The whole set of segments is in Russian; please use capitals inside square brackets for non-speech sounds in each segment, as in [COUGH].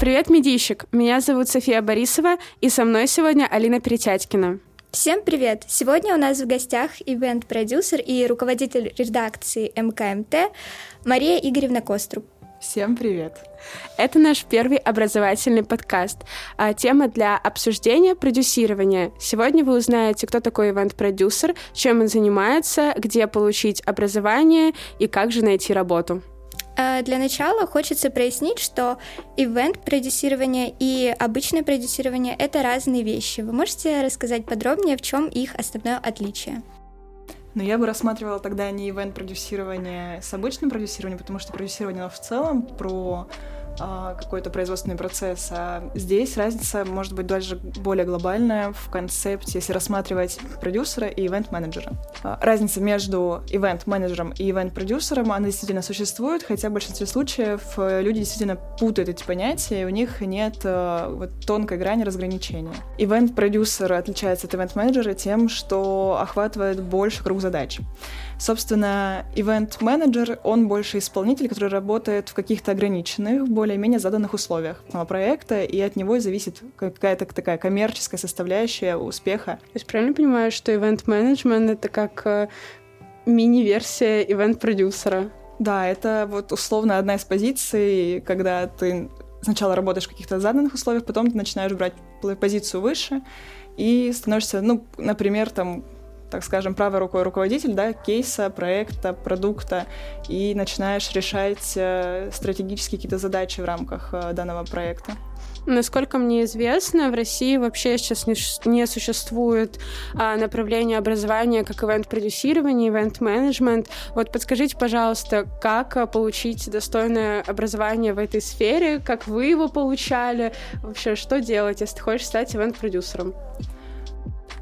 Привет, медийщик! Меня зовут София Борисова, и со мной сегодня Алина Перетятькина. Всем привет! Сегодня у нас в гостях ивент-продюсер и руководитель редакции МКМТ Мария Игоревна Коструб. Всем привет! Это наш первый образовательный подкаст. А тема для обсуждения — продюсирования. Сегодня вы узнаете, кто такой ивент-продюсер, чем он занимается, где получить образование и как же найти работу. А для начала хочется прояснить, что ивент-продюсирование и обычное продюсирование — это разные вещи. Вы можете рассказать подробнее, в чем их основное отличие? Но я бы рассматривала тогда не ивент-продюсирование с обычным продюсированием, потому что продюсирование в целом про какой-то производственный процесс. А здесь разница может быть даже более глобальная в концепте, если рассматривать продюсера и ивент-менеджера. А, разница между ивент-менеджером и ивент-продюсером, она действительно существует, хотя в большинстве случаев э, люди действительно путают эти понятия, и у них нет э, вот тонкой грани разграничения. Ивент-продюсер отличается от ивент-менеджера тем, что охватывает больше круг задач. Собственно, ивент-менеджер, он больше исполнитель, который работает в каких-то ограниченных, более-менее заданных условиях проекта, и от него зависит какая-то такая коммерческая составляющая успеха. То есть правильно понимаю, что ивент-менеджмент — это как э, мини-версия ивент-продюсера? Да, это вот условно одна из позиций, когда ты сначала работаешь в каких-то заданных условиях, потом ты начинаешь брать позицию выше и становишься, ну, например, там так скажем, правой рукой руководитель, да, кейса, проекта, продукта, и начинаешь решать э, стратегические какие-то задачи в рамках э, данного проекта. Насколько мне известно, в России вообще сейчас не, не существует а, направления образования как ивент-продюсирование, ивент-менеджмент. Вот подскажите, пожалуйста, как а, получить достойное образование в этой сфере, как вы его получали, вообще что делать, если ты хочешь стать ивент-продюсером?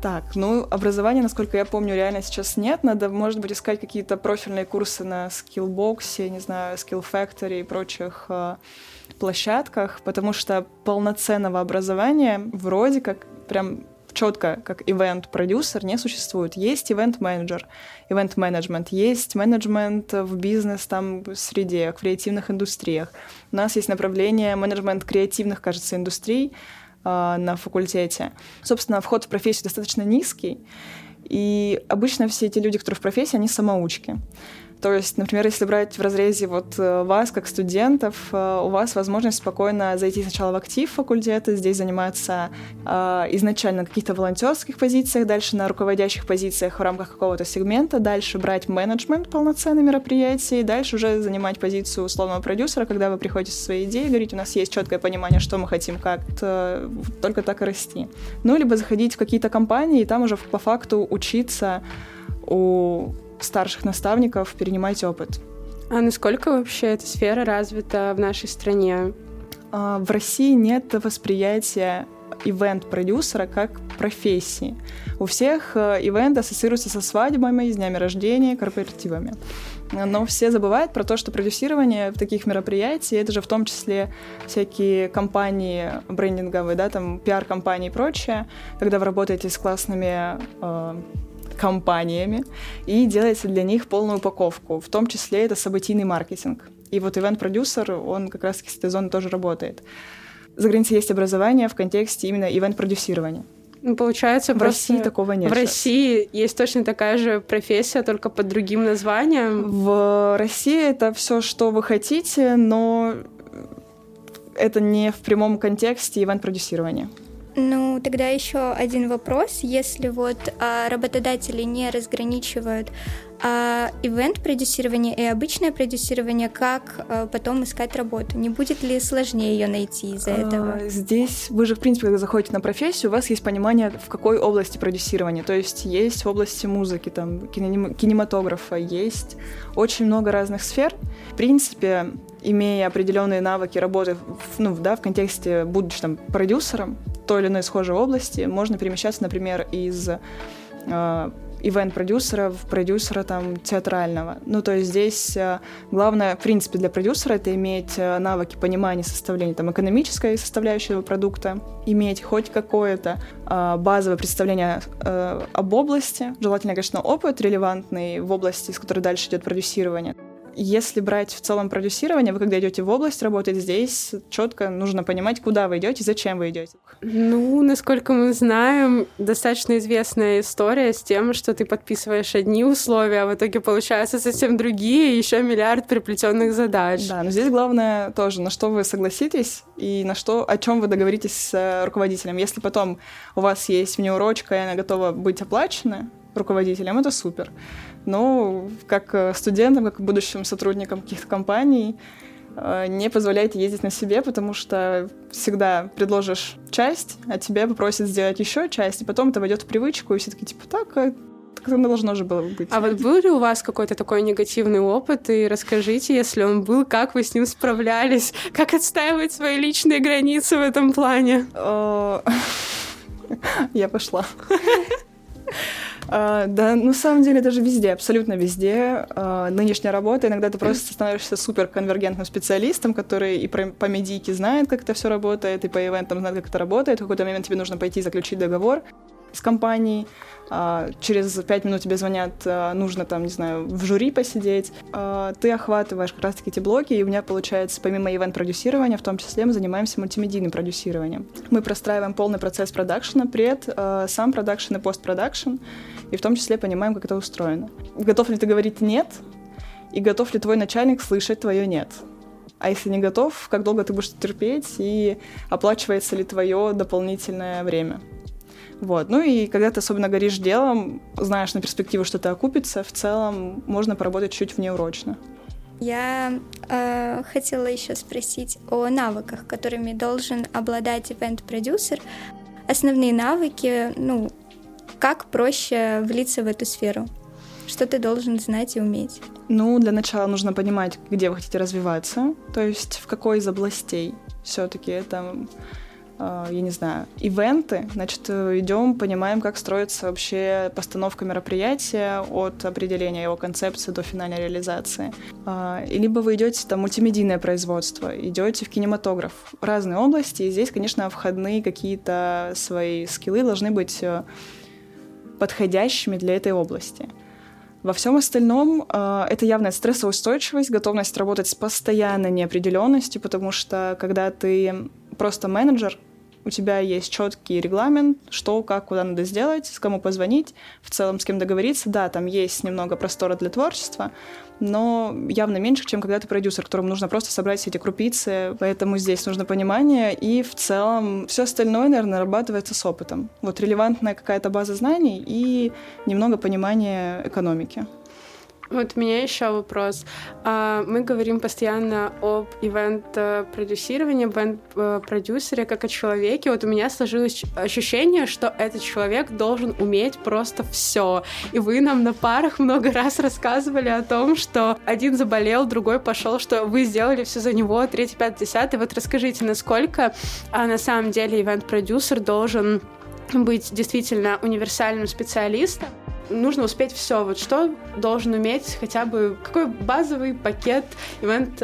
Так, ну, образования, насколько я помню, реально сейчас нет. Надо, может быть, искать какие-то профильные курсы на Skillbox, не знаю, Skill Factory и прочих э, площадках, потому что полноценного образования вроде как прям четко, как ивент-продюсер, не существует. Есть ивент-менеджер, ивент-менеджмент, есть менеджмент в бизнес там среде, в креативных индустриях. У нас есть направление менеджмент креативных, кажется, индустрий, на факультете. Собственно, вход в профессию достаточно низкий, и обычно все эти люди, которые в профессии, они самоучки. То есть, например, если брать в разрезе вот э, вас, как студентов, э, у вас возможность спокойно зайти сначала в актив факультета, здесь заниматься э, изначально на каких-то волонтерских позициях, дальше на руководящих позициях в рамках какого-то сегмента, дальше брать менеджмент полноценный мероприятий, дальше уже занимать позицию условного продюсера, когда вы приходите со своей идеей, говорите, у нас есть четкое понимание, что мы хотим, как -то, только так и расти. Ну, либо заходить в какие-то компании и там уже по факту учиться у старших наставников, перенимать опыт. А насколько вообще эта сфера развита в нашей стране? А, в России нет восприятия ивент-продюсера как профессии. У всех э, ивент ассоциируется со свадьбами, с днями рождения, корпоративами. Но все забывают про то, что продюсирование в таких мероприятиях, это же в том числе всякие компании брендинговые, да, там пиар-компании и прочее, когда вы работаете с классными э, компаниями и делаете для них полную упаковку. В том числе это событийный маркетинг. И вот ивент-продюсер, он как раз с этой зоны тоже работает. За границей есть образование в контексте именно ивент-продюсирования. Ну, получается, в России такого нет. В сейчас. России есть точно такая же профессия, только под другим названием. В России это все, что вы хотите, но это не в прямом контексте ивент-продюсирования. Ну, тогда еще один вопрос. Если вот а, работодатели не разграничивают а, ивент-продюсирование и обычное продюсирование, как а, потом искать работу? Не будет ли сложнее ее найти из-за этого? А, здесь вы же, в принципе, когда заходите на профессию, у вас есть понимание, в какой области продюсирования. То есть есть в области музыки, там, кинематографа, есть очень много разных сфер. В принципе, имея определенные навыки работы в, ну, да, в контексте, будучи там продюсером той или иной схожей области, можно перемещаться, например, из э, ивент-продюсера в продюсера там театрального. Ну, то есть здесь э, главное, в принципе, для продюсера это иметь э, навыки понимания составления там экономической составляющей продукта, иметь хоть какое-то базовое представление об области, желательно, конечно, опыт релевантный в области, с которой дальше идет продюсирование если брать в целом продюсирование, вы когда идете в область работать, здесь четко нужно понимать, куда вы идете, зачем вы идете. Ну, насколько мы знаем, достаточно известная история с тем, что ты подписываешь одни условия, а в итоге получаются совсем другие, еще миллиард приплетенных задач. Да, но здесь главное тоже, на что вы согласитесь и на что, о чем вы договоритесь с э, руководителем. Если потом у вас есть внеурочка, и она готова быть оплачена, руководителем, это супер. Но как э, студентам, как будущим сотрудникам каких-то компаний, э, не позволяйте ездить на себе, потому что всегда предложишь часть, а тебе попросят сделать еще часть, и потом это войдет в привычку, и все таки типа так, э, так оно должно же было быть. А вот был ли у вас какой-то такой негативный опыт? И расскажите, если он был, как вы с ним справлялись? Как отстаивать свои личные границы в этом плане? [LAUGHS] Я пошла. [LAUGHS] А, да, на самом деле даже везде, абсолютно везде. А, нынешняя работа, иногда ты просто становишься супер конвергентным специалистом, который и про, по медийке знает, как это все работает, и по ивентам знает, как это работает. В какой-то момент тебе нужно пойти заключить договор с компанией, а, через пять минут тебе звонят, а, нужно там, не знаю, в жюри посидеть. А, ты охватываешь как раз-таки эти блоки, и у меня получается, помимо ивент-продюсирования, в том числе мы занимаемся мультимедийным продюсированием. Мы простраиваем полный процесс продакшена, пред, сам продакшн и постпродакшн, и в том числе понимаем, как это устроено. Готов ли ты говорить «нет», и готов ли твой начальник слышать твое «нет». А если не готов, как долго ты будешь терпеть и оплачивается ли твое дополнительное время? Вот. Ну и когда ты особенно горишь делом, знаешь на перспективу, что это окупится, в целом можно поработать чуть внеурочно. Я э, хотела еще спросить о навыках, которыми должен обладать ивент-продюсер. Основные навыки, ну, как проще влиться в эту сферу? Что ты должен знать и уметь? Ну, для начала нужно понимать, где вы хотите развиваться, то есть в какой из областей все-таки это а, я не знаю, ивенты, значит, идем, понимаем, как строится вообще постановка мероприятия от определения его концепции до финальной реализации. А, либо вы идете там мультимедийное производство, идете в кинематограф. Разные области, и здесь, конечно, входные какие-то свои скиллы должны быть э, подходящими для этой области. Во всем остальном э, это явная стрессоустойчивость, готовность работать с постоянной неопределенностью, потому что когда ты просто менеджер, у тебя есть четкий регламент, что, как, куда надо сделать, с кому позвонить, в целом с кем договориться. Да, там есть немного простора для творчества, но явно меньше, чем когда ты продюсер, которому нужно просто собрать все эти крупицы, поэтому здесь нужно понимание, и в целом все остальное, наверное, нарабатывается с опытом. Вот релевантная какая-то база знаний и немного понимания экономики. Вот у меня еще вопрос. А, мы говорим постоянно об ивент-продюсировании, ивент-продюсере как о человеке. Вот у меня сложилось ощущение, что этот человек должен уметь просто все. И вы нам на парах много раз рассказывали о том, что один заболел, другой пошел, что вы сделали все за него, третий, пятый, десятый. Вот расскажите, насколько а, на самом деле ивент-продюсер должен быть действительно универсальным специалистом, нужно успеть все. Вот что должен уметь хотя бы какой базовый пакет ивент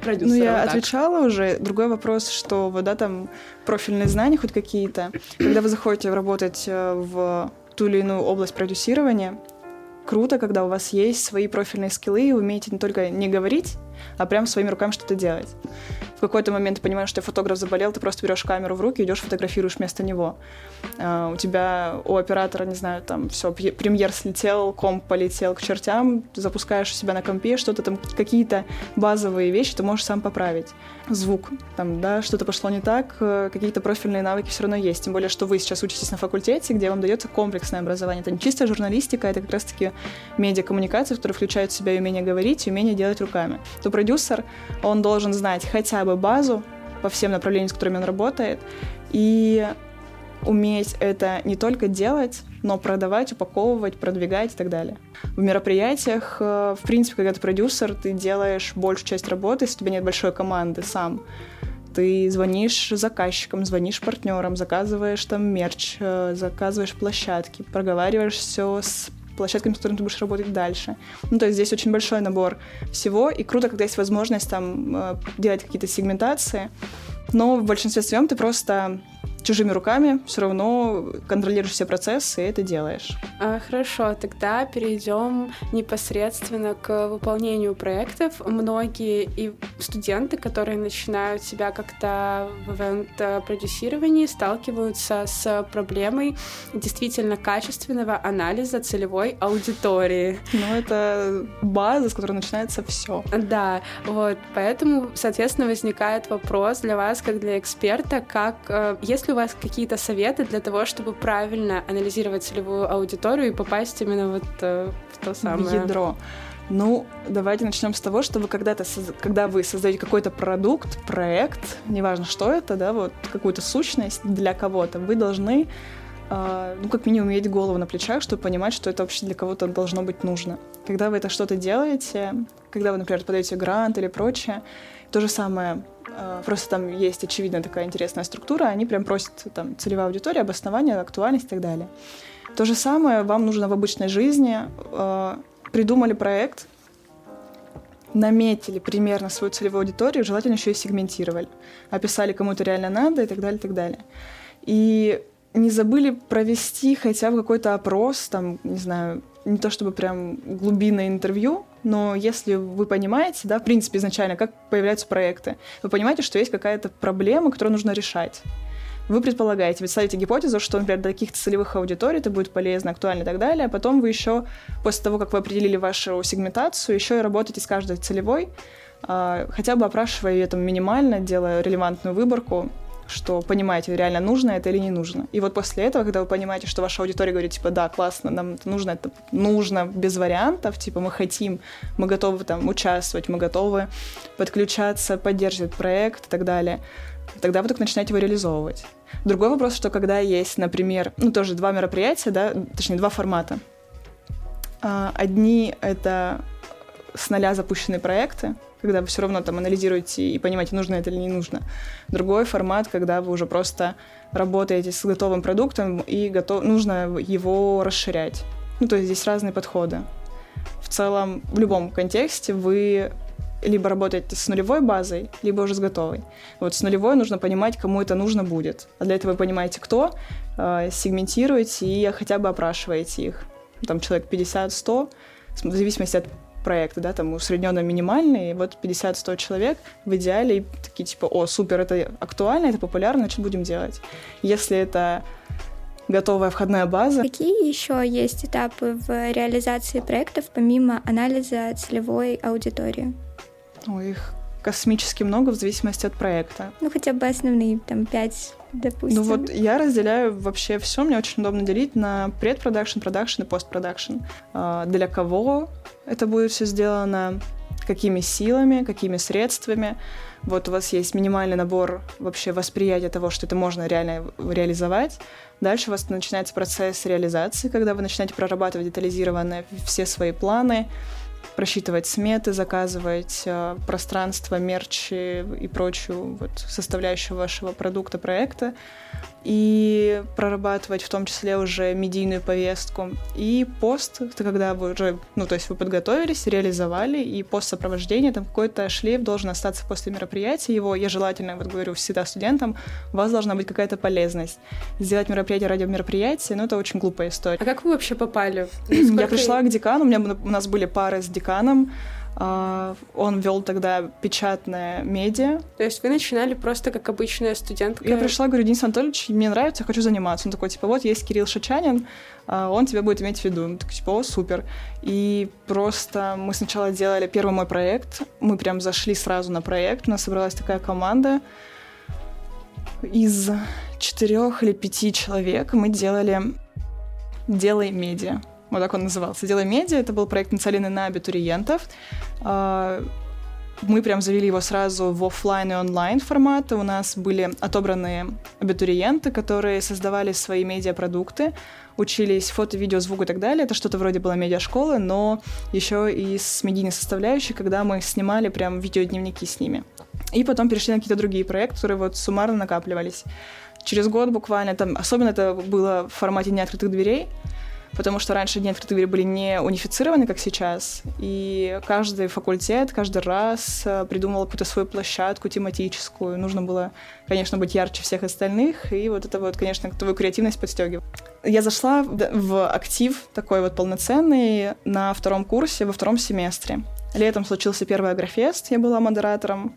продюсера? Ну, я вот отвечала уже. Другой вопрос, что вот, да, там профильные знания хоть какие-то. Когда вы заходите работать э, в ту или иную область продюсирования, круто, когда у вас есть свои профильные скиллы, и умеете не только не говорить, а прям своими руками что-то делать. В какой-то момент ты понимаешь, что фотограф заболел, ты просто берешь камеру в руки, идешь фотографируешь вместо него. Uh, у тебя, у оператора, не знаю, там все, премьер слетел, комп полетел к чертям, запускаешь у себя на компе, что-то там, какие-то базовые вещи ты можешь сам поправить. Звук, там, да, что-то пошло не так, э, какие-то профильные навыки все равно есть. Тем более, что вы сейчас учитесь на факультете, где вам дается комплексное образование. Это не чистая журналистика, это как раз-таки медиакоммуникация, которая включает в себя умение говорить, и умение делать руками то продюсер, он должен знать хотя бы базу по всем направлениям, с которыми он работает, и уметь это не только делать, но продавать, упаковывать, продвигать и так далее. В мероприятиях, э, в принципе, когда ты продюсер, ты делаешь большую часть работы, если у тебя нет большой команды сам. Ты звонишь заказчикам, звонишь партнерам, заказываешь там мерч, э, заказываешь площадки, проговариваешь все с площадками, с которыми ты будешь работать дальше. Ну, то есть здесь очень большой набор всего, и круто, когда есть возможность там э, делать какие-то сегментации, но в большинстве своем ты просто чужими руками все равно контролируешь все процессы и это делаешь. А, хорошо, тогда перейдем непосредственно к выполнению проектов. Многие и студенты, которые начинают себя как-то в ивент-продюсировании, сталкиваются с проблемой действительно качественного анализа целевой аудитории. Ну, это база, с которой начинается все. Да, вот, поэтому, соответственно, возникает вопрос для вас, как для эксперта, как, э, если у вас какие-то советы для того, чтобы правильно анализировать целевую аудиторию и попасть именно вот э, в то самое... В ядро. Ну, давайте начнем с того, что вы когда-то, когда вы создаете какой-то продукт, проект, неважно, что это, да, вот какую-то сущность для кого-то, вы должны, ну, как минимум, иметь голову на плечах, чтобы понимать, что это вообще для кого-то должно быть нужно. Когда вы это что-то делаете, когда вы, например, подаете грант или прочее, то же самое Э, просто там есть очевидно такая интересная структура, они прям просят там целевая аудитория, обоснование, актуальность и так далее. То же самое вам нужно в обычной жизни. Э, придумали проект, наметили примерно свою целевую аудиторию, желательно еще и сегментировали, описали, кому это реально надо и так далее, и так далее. И не забыли провести хотя бы какой-то опрос, там, не знаю, не то чтобы прям глубинное интервью, но если вы понимаете, да, в принципе, изначально, как появляются проекты, вы понимаете, что есть какая-то проблема, которую нужно решать. Вы предполагаете, вы ставите гипотезу, что, например, для каких-то целевых аудиторий это будет полезно, актуально и так далее, а потом вы еще, после того, как вы определили вашу сегментацию, еще и работаете с каждой целевой, а, хотя бы опрашивая ее там минимально, делая релевантную выборку, что понимаете, реально нужно это или не нужно. И вот после этого, когда вы понимаете, что ваша аудитория говорит, типа, да, классно, нам это нужно, это нужно без вариантов, типа, мы хотим, мы готовы там участвовать, мы готовы подключаться, поддерживать проект и так далее, тогда вы только начинаете его реализовывать. Другой вопрос, что когда есть, например, ну, тоже два мероприятия, да, точнее, два формата. А, одни — это с нуля запущенные проекты, когда вы все равно там анализируете и понимаете, нужно это или не нужно. Другой формат, когда вы уже просто работаете с готовым продуктом и готов... нужно его расширять. Ну, то есть здесь разные подходы. В целом, в любом контексте вы либо работаете с нулевой базой, либо уже с готовой. Вот с нулевой нужно понимать, кому это нужно будет. А для этого вы понимаете, кто, э, сегментируете и хотя бы опрашиваете их. Там человек 50-100, в зависимости от проекты, да, там усредненно минимальные, вот 50-100 человек в идеале, и такие типа, о, супер, это актуально, это популярно, значит, будем делать. Если это готовая входная база. Какие еще есть этапы в реализации проектов помимо анализа целевой аудитории? Ой, их космически много в зависимости от проекта. Ну, хотя бы основные, там, пять, допустим. Ну вот я разделяю вообще все, мне очень удобно делить на предпродакшн, продакшн и постпродакшн. А, для кого это будет все сделано, какими силами, какими средствами. Вот у вас есть минимальный набор вообще восприятия того, что это можно реально реализовать. Дальше у вас начинается процесс реализации, когда вы начинаете прорабатывать детализированно все свои планы, просчитывать сметы, заказывать э, пространство, мерчи и прочую вот, составляющую вашего продукта, проекта и прорабатывать в том числе уже медийную повестку. И пост, это когда вы уже, ну, то есть вы подготовились, реализовали, и пост сопровождения, там какой-то шлейф должен остаться после мероприятия, его я желательно, вот говорю всегда студентам, у вас должна быть какая-то полезность. Сделать мероприятие ради мероприятия, ну, это очень глупая история. А как вы вообще попали? [CLEARS THROAT] Сколько... Я пришла к декану, у, меня, у нас были пары с деканом, он вел тогда печатное медиа. То есть вы начинали просто как обычная студентка? Я пришла, говорю, Денис Анатольевич, мне нравится, хочу заниматься. Он такой, типа, вот есть Кирилл Шачанин, а, он тебя будет иметь в виду. Он такой, типа, о, супер. И просто мы сначала делали первый мой проект, мы прям зашли сразу на проект, у нас собралась такая команда из четырех или пяти человек, мы делали «Делай медиа». Вот так он назывался. «Делай медиа» — это был проект, нацеленный на абитуриентов. А, мы прям завели его сразу в офлайн и онлайн формат. У нас были отобранные абитуриенты, которые создавали свои медиапродукты, учились фото, видео, звук и так далее. Это что-то вроде было медиашколы, но еще и с медийной составляющей, когда мы снимали прям видеодневники с ними. И потом перешли на какие-то другие проекты, которые вот суммарно накапливались. Через год буквально, там, особенно это было в формате неоткрытых дверей, потому что раньше дни открытых дверей были не унифицированы, как сейчас, и каждый факультет каждый раз э, придумывал какую-то свою площадку тематическую. Нужно было, конечно, быть ярче всех остальных, и вот это вот, конечно, твою креативность подстегивает. Я зашла в актив такой вот полноценный на втором курсе, во втором семестре. Летом случился первый агрофест, я была модератором,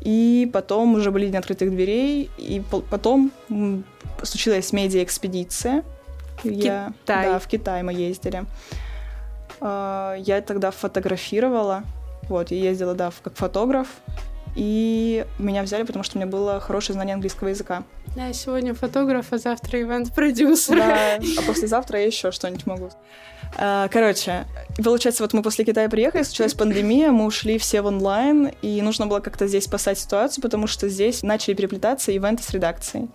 и потом уже были дни открытых дверей, и потом случилась медиа-экспедиция. Я, Китай. Да, в Китай мы ездили. А, я тогда фотографировала. Вот, я ездила, да, как фотограф. И меня взяли, потому что у меня было хорошее знание английского языка. Да, сегодня фотограф, а завтра ивент-продюсер. Да, [LAUGHS] а послезавтра я еще что-нибудь могу. А, короче, получается, вот мы после Китая приехали, случилась пандемия, мы ушли все в онлайн, и нужно было как-то здесь спасать ситуацию, потому что здесь начали переплетаться ивенты с редакцией.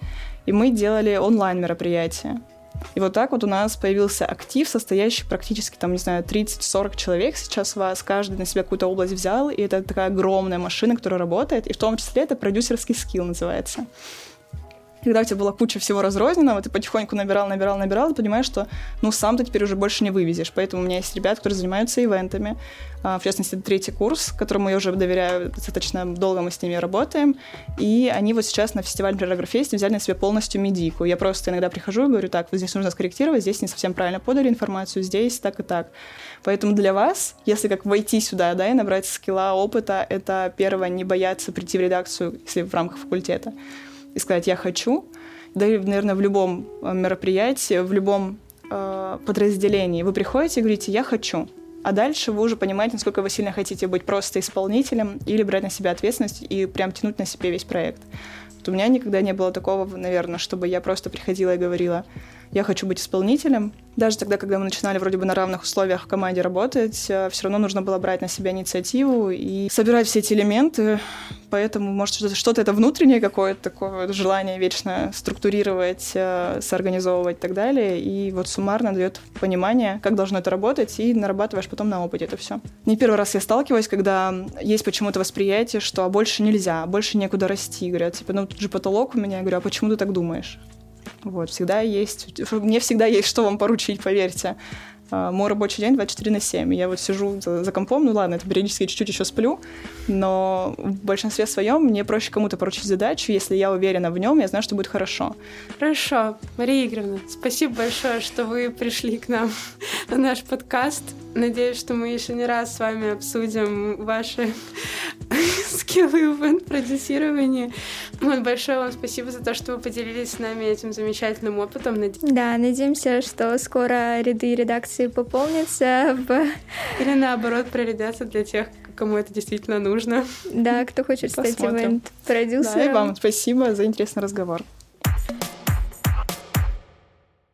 И мы делали онлайн мероприятия. И вот так вот у нас появился актив, состоящий практически, там, не знаю, 30-40 человек. Сейчас вас, каждый на себя какую-то область взял, и это такая огромная машина, которая работает, и в том числе это продюсерский скилл называется когда у тебя была куча всего разрозненного, ты потихоньку набирал, набирал, набирал, ты понимаешь, что, ну, сам ты теперь уже больше не вывезешь. Поэтому у меня есть ребята, которые занимаются ивентами. А, в частности, третий курс, которому я уже доверяю, достаточно долго мы с ними работаем. И они вот сейчас на фестивале например, взяли на себя полностью медику. Я просто иногда прихожу и говорю, так, вот здесь нужно скорректировать, здесь не совсем правильно подали информацию, здесь так и так. Поэтому для вас, если как войти сюда, да, и набрать скилла, опыта, это первое, не бояться прийти в редакцию, если в рамках факультета и сказать «я хочу», да и, наверное, в любом э, мероприятии, в любом э, подразделении вы приходите и говорите «я хочу», а дальше вы уже понимаете, насколько вы сильно хотите быть просто исполнителем или брать на себя ответственность и прям тянуть на себе весь проект. Вот у меня никогда не было такого, наверное, чтобы я просто приходила и говорила я хочу быть исполнителем. Даже тогда, когда мы начинали вроде бы на равных условиях в команде работать, э, все равно нужно было брать на себя инициативу и собирать все эти элементы. Поэтому, может, что-то это внутреннее какое-то такое желание вечно структурировать, э, соорганизовывать и так далее. И вот суммарно дает понимание, как должно это работать, и нарабатываешь потом на опыте это все. Не первый раз я сталкиваюсь, когда есть почему-то восприятие, что а больше нельзя, больше некуда расти. Говорят, типа, ну тут же потолок у меня. Я говорю, а почему ты так думаешь? Вот, всегда есть, мне всегда есть что вам поручить, поверьте. А, мой рабочий день 24 на 7. Я вот сижу за, за компом, ну ладно, это периодически чуть-чуть еще сплю, но в большинстве своем мне проще кому-то поручить задачу, если я уверена в нем, я знаю, что будет хорошо. Хорошо. Мария Игоревна, спасибо большое, что вы пришли к нам [LAUGHS] на наш подкаст. Надеюсь, что мы еще не раз с вами обсудим ваши скиллы [LAUGHS] в продюсировании. Вот, большое вам спасибо за то, что вы поделились с нами этим замечательным опытом. Да, надеемся, что скоро ряды редакции пополнятся. В... Или наоборот, прорядятся для тех, кому это действительно нужно. Да, кто хочет Посмотрим. стать ивент-продюсером. Да, и вам спасибо за интересный разговор.